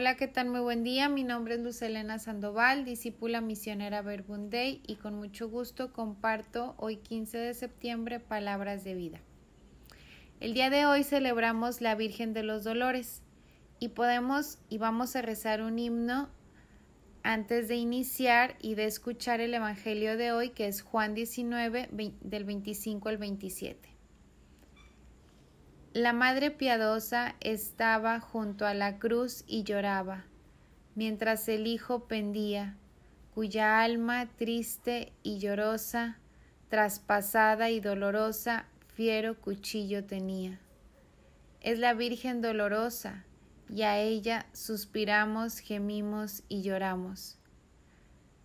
Hola, ¿qué tal? Muy buen día. Mi nombre es Luz Elena Sandoval, discípula misionera Verbunday y con mucho gusto comparto hoy 15 de septiembre palabras de vida. El día de hoy celebramos la Virgen de los Dolores y podemos y vamos a rezar un himno antes de iniciar y de escuchar el Evangelio de hoy que es Juan 19 del 25 al 27. La Madre Piadosa estaba junto a la cruz y lloraba, mientras el Hijo pendía, cuya alma triste y llorosa, traspasada y dolorosa, fiero cuchillo tenía. Es la Virgen dolorosa, y a ella suspiramos, gemimos y lloramos.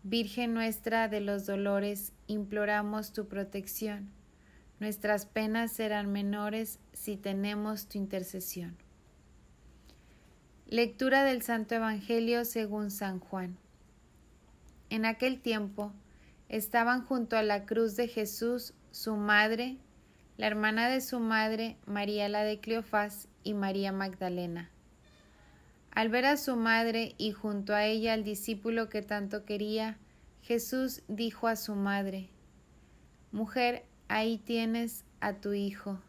Virgen nuestra de los dolores, imploramos tu protección Nuestras penas serán menores si tenemos tu intercesión. Lectura del Santo Evangelio según San Juan. En aquel tiempo estaban junto a la cruz de Jesús su madre, la hermana de su madre, María la de Cleofás y María Magdalena. Al ver a su madre y junto a ella al discípulo que tanto quería, Jesús dijo a su madre, Mujer, ahí tienes a tu hijo.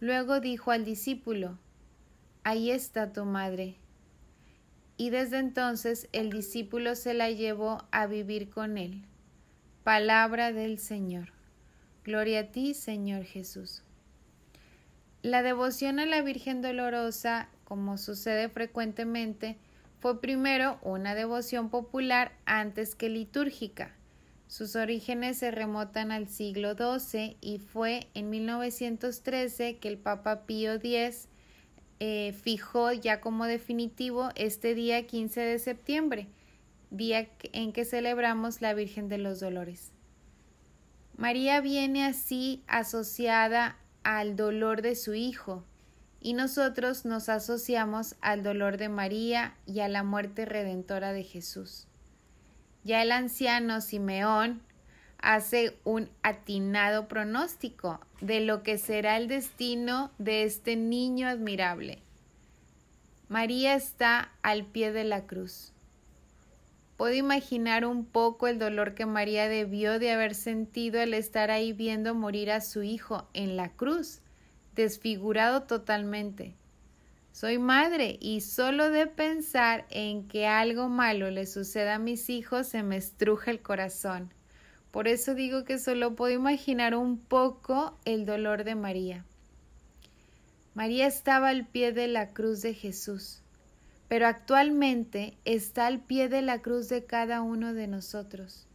Luego dijo al discípulo, ahí está tu madre. Y desde entonces el discípulo se la llevó a vivir con él. Palabra del Señor. Gloria a ti, Señor Jesús. La devoción a la Virgen Dolorosa, como sucede frecuentemente, fue primero una devoción popular antes que litúrgica sus orígenes se remontan al siglo XII y fue en 1913 que el Papa Pío X eh, fijó ya como definitivo este día 15 de septiembre, día en que celebramos la Virgen de los Dolores. María viene así asociada al dolor de su Hijo, y nosotros nos asociamos al dolor de María y a la muerte redentora de Jesús. Ya el anciano Simeón hace un atinado pronóstico de lo que será el destino de este niño admirable. María está al pie de la cruz. Puedo imaginar un poco el dolor que María debió de haber sentido al estar ahí viendo morir a su hijo en la cruz, desfigurado totalmente. Soy madre y solo de pensar en que algo malo le suceda a mis hijos se me estruja el corazón. Por eso digo que solo puedo imaginar un poco el dolor de María. María estaba al pie de la cruz de Jesús, pero actualmente está al pie de la cruz de cada uno de nosotros.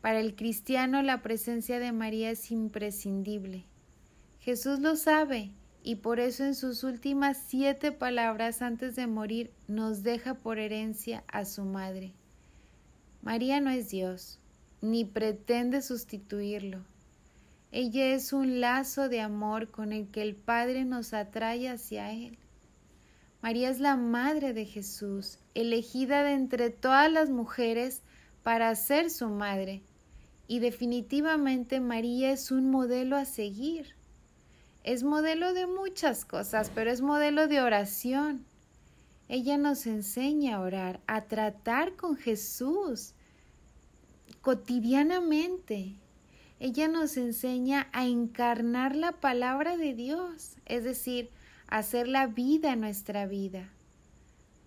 Para el cristiano la presencia de María es imprescindible. Jesús lo sabe y por eso en sus últimas siete palabras antes de morir nos deja por herencia a su madre. María no es Dios, ni pretende sustituirlo. Ella es un lazo de amor con el que el Padre nos atrae hacia Él. María es la Madre de Jesús, elegida de entre todas las mujeres para ser su madre, y definitivamente María es un modelo a seguir es modelo de muchas cosas, pero es modelo de oración. Ella nos enseña a orar, a tratar con Jesús cotidianamente. Ella nos enseña a encarnar la palabra de Dios, es decir, a hacer la vida en nuestra vida.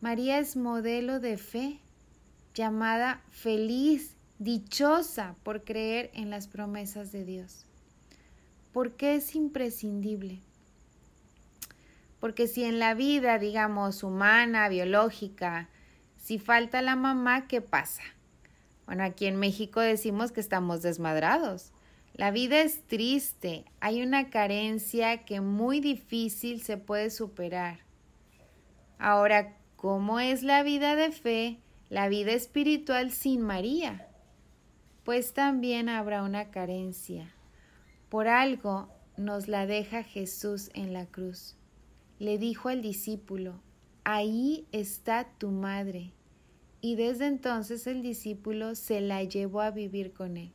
María es modelo de fe, llamada feliz, dichosa por creer en las promesas de Dios. ¿Por qué es imprescindible? Porque si en la vida, digamos, humana, biológica, si falta la mamá, ¿qué pasa? Bueno, aquí en México decimos que estamos desmadrados. La vida es triste, hay una carencia que muy difícil se puede superar. Ahora, ¿cómo es la vida de fe, la vida espiritual sin María? Pues también habrá una carencia. Por algo nos la deja Jesús en la cruz. Le dijo al discípulo, ahí está tu madre. Y desde entonces el discípulo se la llevó a vivir con él.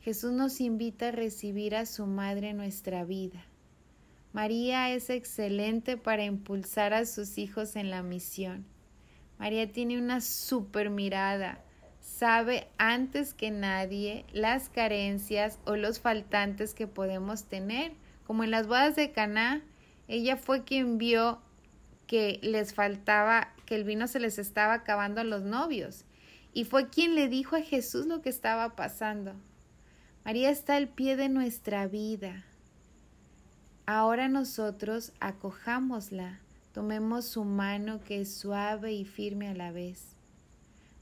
Jesús nos invita a recibir a su madre en nuestra vida. María es excelente para impulsar a sus hijos en la misión. María tiene una super mirada, sabe antes que nadie las carencias o los faltantes que podemos tener. Como en las bodas de Caná, ella fue quien vio que les faltaba, que el vino se les estaba acabando a los novios y fue quien le dijo a Jesús lo que estaba pasando. María está al pie de nuestra vida. Ahora nosotros acojámosla, tomemos su mano que es suave y firme a la vez.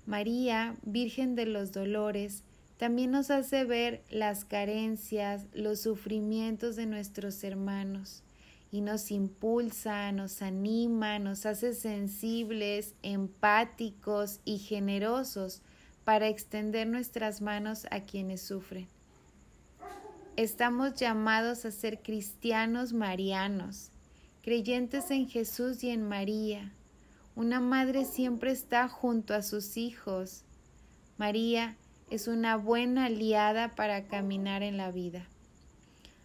María, Virgen de los Dolores, también nos hace ver las carencias, los sufrimientos de nuestros hermanos y nos impulsa, nos anima, nos hace sensibles, empáticos y generosos para extender nuestras manos a quienes sufren. Estamos llamados a ser cristianos marianos, creyentes en Jesús y en María. Una madre siempre está junto a sus hijos. María es una buena aliada para caminar en la vida.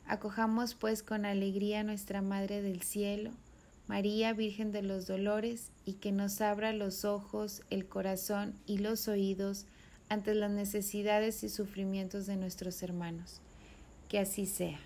Acojamos pues con alegría a nuestra Madre del Cielo, María Virgen de los Dolores, y que nos abra los ojos, el corazón y los oídos ante las necesidades y sufrimientos de nuestros hermanos. Que así sea.